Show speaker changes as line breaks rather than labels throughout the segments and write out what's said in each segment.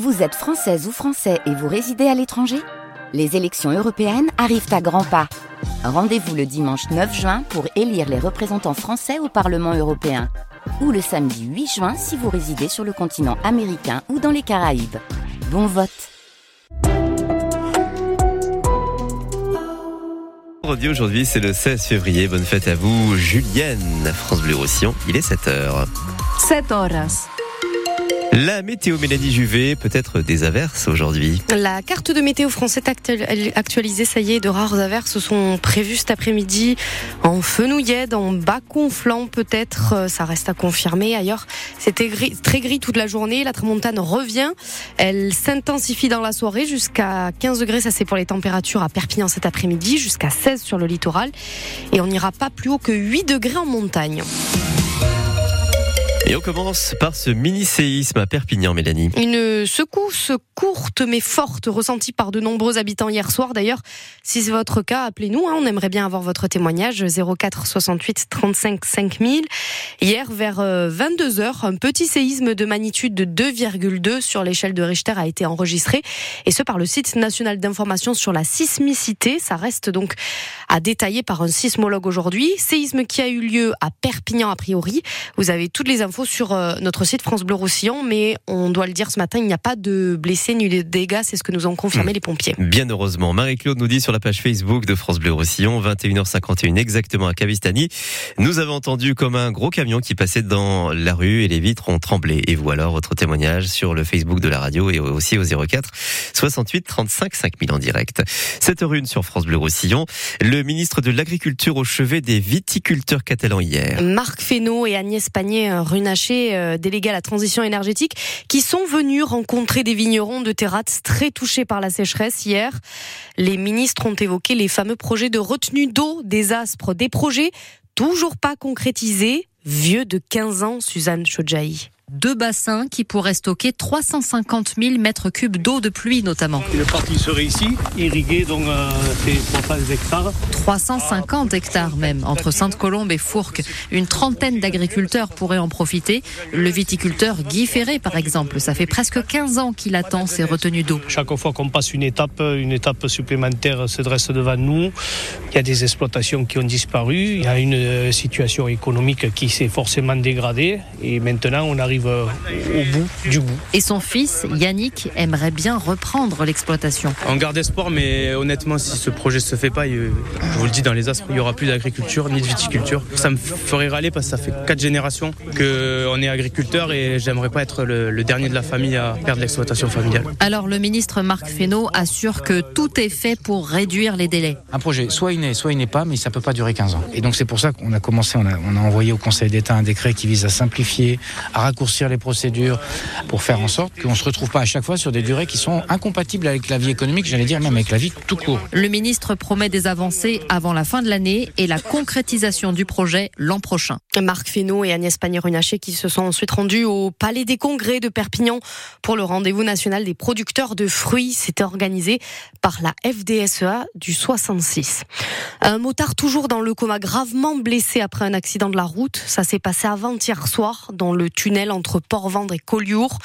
Vous êtes française ou français et vous résidez à l'étranger? Les élections européennes arrivent à grands pas. Rendez-vous le dimanche 9 juin pour élire les représentants français au Parlement européen. Ou le samedi 8 juin si vous résidez sur le continent américain ou dans les Caraïbes. Bon vote
Aujourd'hui, c'est le 16 février. Bonne fête à vous, Julienne. France Bleu Roussillon, il est 7h.
7 horas.
La météo Mélanie Juvet, peut-être des averses aujourd'hui.
La carte de météo française actualisée, ça y est, de rares averses sont prévues cet après-midi en Fenouillède, en bas conflant peut-être, euh, ça reste à confirmer. Ailleurs, c'était très gris toute la journée. La tramontane revient, elle s'intensifie dans la soirée jusqu'à 15 degrés, ça c'est pour les températures à Perpignan cet après-midi, jusqu'à 16 sur le littoral. Et on n'ira pas plus haut que 8 degrés en montagne.
Et on commence par ce mini-séisme à Perpignan, Mélanie.
Une secousse courte mais forte ressentie par de nombreux habitants hier soir. D'ailleurs, si c'est votre cas, appelez-nous. Hein. on aimerait bien avoir votre témoignage 04 68 35 5000. Hier, vers 22 euh, un petit séisme de magnitude de 2,2 sur l'échelle de Richter a été enregistré. Et ce par le site national d'information sur la sismicité. Ça reste donc à détailler par un sismologue aujourd'hui. Séisme qui a eu lieu à Perpignan a priori. Vous avez toutes les infos sur euh, notre site France Bleu Roussillon, mais on doit le dire ce matin, il n'y a pas de blessés ni de dégâts, c'est ce que nous ont confirmé hmm. les pompiers.
Bien heureusement. Marie-Claude nous dit sur la page Facebook de France Bleu Roussillon, 21h51 exactement à Cavistani. Nous avons entendu comme un gros camion qui passait dans la rue et les vitres ont tremblé. Et vous alors votre témoignage sur le Facebook de la radio et aussi au 04 68 35 5000 en direct. 7h01 sur France Bleu Roussillon. Le ministre de l'Agriculture au chevet des viticulteurs catalans hier.
Marc Fesneau et Agnès Euh, délégué à la transition énergétique, qui sont venus rencontrer des vignerons de Terrat très touchés par la sécheresse hier. Les ministres ont évoqué les fameux projets de retenue d'eau des aspres, des projets toujours pas concrétisés, vieux de 15 ans, Suzanne Chodjaï
deux bassins qui pourraient stocker 350 000 mètres cubes d'eau de pluie notamment.
Le parti serait ici, irrigué, donc euh, c'est 300 hectares.
350 hectares même, entre Sainte-Colombe et Fourques. Une trentaine d'agriculteurs pourraient en profiter. Le viticulteur Guy Ferré, par exemple, ça fait presque 15 ans qu'il attend ces retenues d'eau.
Chaque fois qu'on passe une étape, une étape supplémentaire se dresse devant nous. Il y a des exploitations qui ont disparu, il y a une euh, situation économique qui s'est forcément dégradée et maintenant on arrive euh, au bout du bout.
Et son fils, Yannick, aimerait bien reprendre l'exploitation.
On garde espoir, mais honnêtement, si ce projet se fait pas, je vous le dis dans les aspres, il n'y aura plus d'agriculture ni de viticulture. Ça me ferait râler parce que ça fait quatre générations qu'on est agriculteur et j'aimerais pas être le, dernier de la famille à perdre l'exploitation familiale.
Alors le ministre Marc Fesneau assure que tout est fait pour réduire les délais.
Un projet, soit il n'est, soit il n'est pas, mais ça peut pas durer 15 ans. Et donc c'est pour ça qu'on a commencé, on a, on a envoyé au Conseil d'État un décret qui vise à simplifier, à raccourcir les procédures pour faire en sorte qu'on ne se retrouve pas à chaque fois sur des durées qui sont incompatibles avec la vie économique, j'allais dire même avec la vie tout court.
Le ministre promet des avancées avant la fin de l'année et la concrétisation du projet l'an prochain.
Marc Fesneau et Agnès Pannier-Runacher qui se sont ensuite rendus au Palais des Congrès de Perpignan pour le rendez-vous national des producteurs de fruits. C'était organisé par la FDSEA du 66. Un motard toujours dans le coma, gravement blessé après un accident de la route. Ça s'est passé avant-hier soir dans le tunnel entre Port-Vendre et Collioure.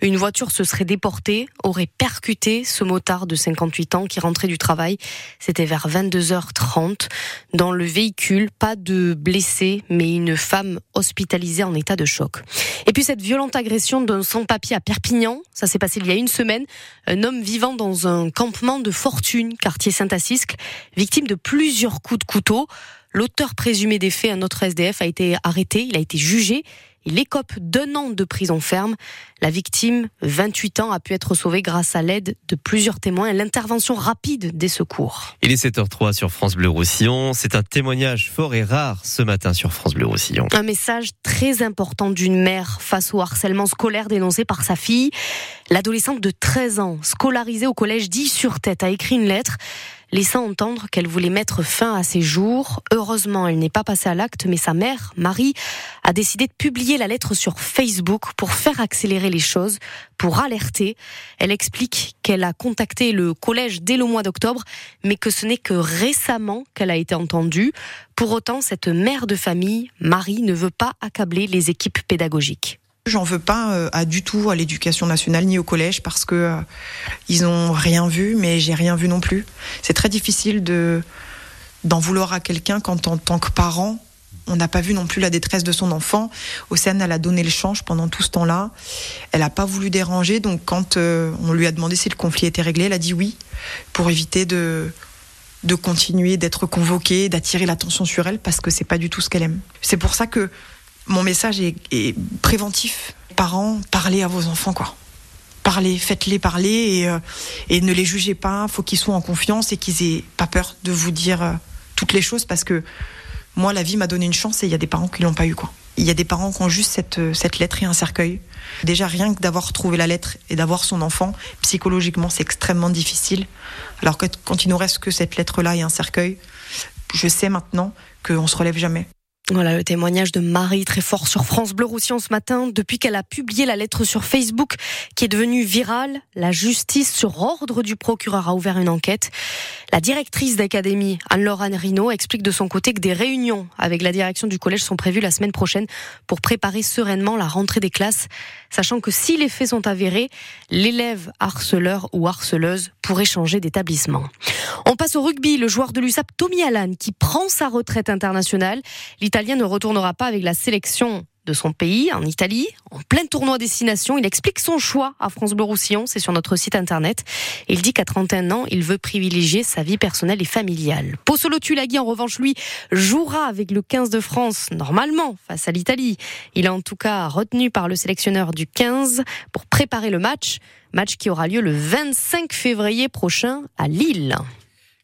Une voiture se serait déportée, aurait percuté ce motard de 58 ans qui rentrait du travail. C'était vers 22h30. Dans le véhicule, pas de blessés, mais une femme hospitalisée en état de choc. Et puis cette violente agression d'un sans-papier à Perpignan, ça s'est passé il y a une semaine. Un homme vivant dans un campement de fortune, quartier Saint-Assiscle, victime de plusieurs coups de couteau. L'auteur présumé des faits, un autre SDF, a été arrêté, il a été jugé il écope d'un an de prison ferme. La victime, 28 ans, a pu être sauvée grâce à l'aide de plusieurs témoins et l'intervention rapide des secours.
Il est 7h03 sur France Bleu Roussillon. C'est un témoignage fort et rare ce matin sur France Bleu Roussillon.
Un message très important d'une mère face au harcèlement scolaire dénoncé par sa fille. L'adolescente de 13 ans, scolarisée au collège 10 sur tête, a écrit une lettre laissant entendre qu'elle voulait mettre fin à ses jours. Heureusement, elle n'est pas passée à l'acte, mais sa mère, Marie, a décidé de publier la lettre sur Facebook pour faire accélérer les choses, pour alerter. Elle explique qu'elle a contacté le collège dès le mois d'octobre, mais que ce n'est que récemment qu'elle a été entendue. Pour autant, cette mère de famille, Marie, ne veut pas accabler les équipes pédagogiques.
J'en veux pas euh, à du tout à l'éducation nationale ni au collège parce que euh, ils ont rien vu, mais j'ai rien vu non plus. C'est très difficile de d'en vouloir à quelqu'un quand en tant que parent on n'a pas vu non plus la détresse de son enfant. Océane, elle a donné le change pendant tout ce temps-là. Elle n'a pas voulu déranger, donc quand euh, on lui a demandé si le conflit était réglé, elle a dit oui, pour éviter de, de continuer d'être convoquée, d'attirer l'attention sur elle, parce que c'est pas du tout ce qu'elle aime. C'est pour ça que mon message est, est préventif. Parents, parlez à vos enfants, quoi. Parlez, faites-les parler et, euh, et, ne les jugez pas. Faut qu'ils soient en confiance et qu'ils aient pas peur de vous dire euh, toutes les choses parce que moi, la vie m'a donné une chance et il y a des parents qui l'ont pas eu, quoi. Il y a des parents qui ont juste cette, euh, cette lettre et un cercueil. Déjà, rien que d'avoir trouvé la lettre et d'avoir son enfant, psychologiquement, c'est extrêmement difficile. Alors que quand il nous reste que cette lettre-là et un cercueil, je sais maintenant qu'on se relève jamais.
Voilà le témoignage de Marie, très fort sur France Bleu Roussillon ce matin. Depuis qu'elle a publié la lettre sur Facebook, qui est devenue virale, la justice, sur ordre du procureur, a ouvert une enquête. La directrice d'académie, Anne-Laure Rino, explique de son côté que des réunions avec la direction du collège sont prévues la semaine prochaine pour préparer sereinement la rentrée des classes, sachant que si les faits sont avérés, l'élève harceleur ou harceleuse pourrait changer d'établissement. On passe au rugby. Le joueur de l'USAP, Tommy Allan, qui prend sa retraite internationale. L'Italien ne retournera pas avec la sélection de son pays, en Italie, en plein tournoi destination. Il explique son choix à France Bleu Roussillon, c'est sur notre site internet. Il dit qu'à 31 ans, il veut privilégier sa vie personnelle et familiale. Pozzolo Tulagi, en revanche, lui, jouera avec le 15 de France, normalement, face à l'Italie. Il est en tout cas retenu par le sélectionneur du 15 pour préparer le match. Match qui aura lieu le 25 février prochain à Lille.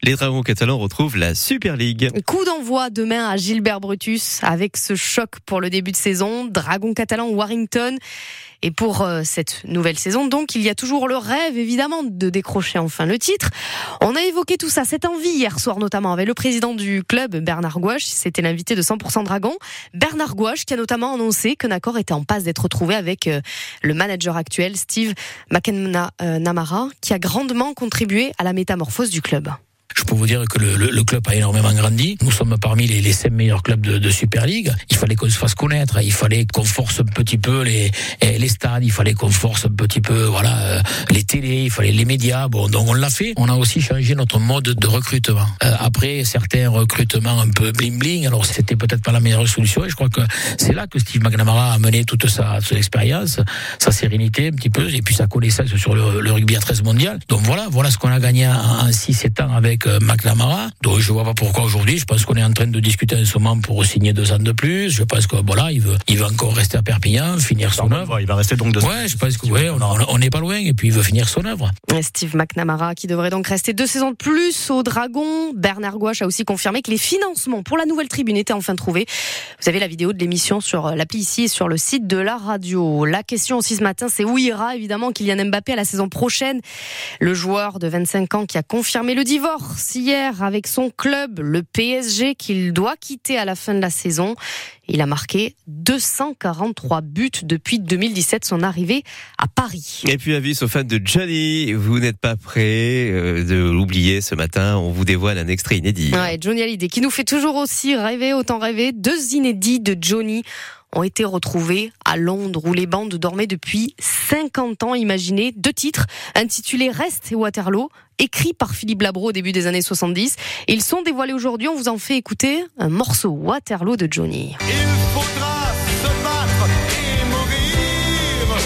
Les Dragons catalans retrouvent la Super League.
Coup d'envoi demain à Gilbert Brutus avec ce choc pour le début de saison. Dragons catalans Warrington. Et pour euh, cette nouvelle saison, donc, il y a toujours le rêve, évidemment, de décrocher enfin le titre. On a évoqué tout ça, cette envie hier soir, notamment avec le président du club, Bernard Gouache. C'était l'invité de 100% Dragon. Bernard Gouache, qui a notamment annoncé qu'un accord était en passe d'être trouvé avec euh, le manager actuel, Steve McNamara, qui a grandement contribué à la métamorphose du club.
Je peux vous dire que le, club a énormément grandi. Nous sommes parmi les, les cinq meilleurs clubs de, Super League. Il fallait qu'on se fasse connaître. Il fallait qu'on force un petit peu les, les stades. Il fallait qu'on force un petit peu, voilà, euh, les télés. Il fallait les médias. Bon, donc on l'a fait. On a aussi changé notre mode de recrutement. Euh, après certains recrutements un peu bling bling, alors c'était peut-être pas la meilleure solution. Et je crois que c'est là que Steve McNamara a mené toute sa, son expérience, sa sérénité un petit peu, et puis sa connaissance sur le, le rugby à 13 mondial. Donc voilà, voilà ce qu'on a gagné en 6-7 ans avec avec McNamara. Donc je vois pas pourquoi aujourd'hui. Je pense qu'on est en train de discuter en ce moment pour signer deux ans de plus. Je pense que voilà, il veut, il veut encore rester à Perpignan, finir son œuvre.
Il va rester donc deux ans.
Ouais, je pense que ouais, on n'est pas loin et puis il veut finir son œuvre.
Steve McNamara qui devrait donc rester deux saisons de plus au Dragon. Bernard Gouache a aussi confirmé que les financements pour la nouvelle tribune étaient enfin trouvés. Vous avez la vidéo de l'émission sur l'appli ici et sur le site de la radio. La question aussi ce matin, c'est où ira évidemment Kylian Mbappé à la saison prochaine? Le joueur de 25 ans qui a confirmé le divorce hier avec son club, le PSG, qu'il doit quitter à la fin de la saison. Il a marqué 243 buts depuis 2017, son arrivée à Paris.
Et puis avis aux fans de Johnny, vous n'êtes pas prêts euh, de l'oublier ce matin, on vous dévoile un extrait inédit.
Ouais, Johnny Hallyday qui nous fait toujours aussi rêver, autant rêver, deux inédits de Johnny ont été retrouvés à Londres où les bandes dormaient depuis 50 ans. Imaginez deux titres intitulés Reste et Waterloo, écrits par Philippe Labro au début des années 70. Ils sont dévoilés aujourd'hui. On vous en fait écouter un morceau Waterloo de Johnny.
Il faudra se battre et mourir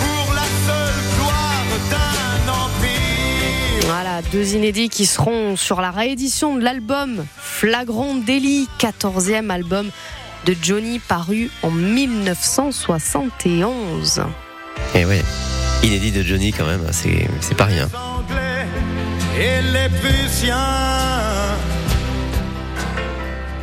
pour la seule gloire d'un empire.
Voilà, deux inédits qui seront sur la réédition de l'album Flagrant Délit, 14e album de Johnny paru en 1971.
Et ouais, inédit de Johnny quand même, c'est pas rien.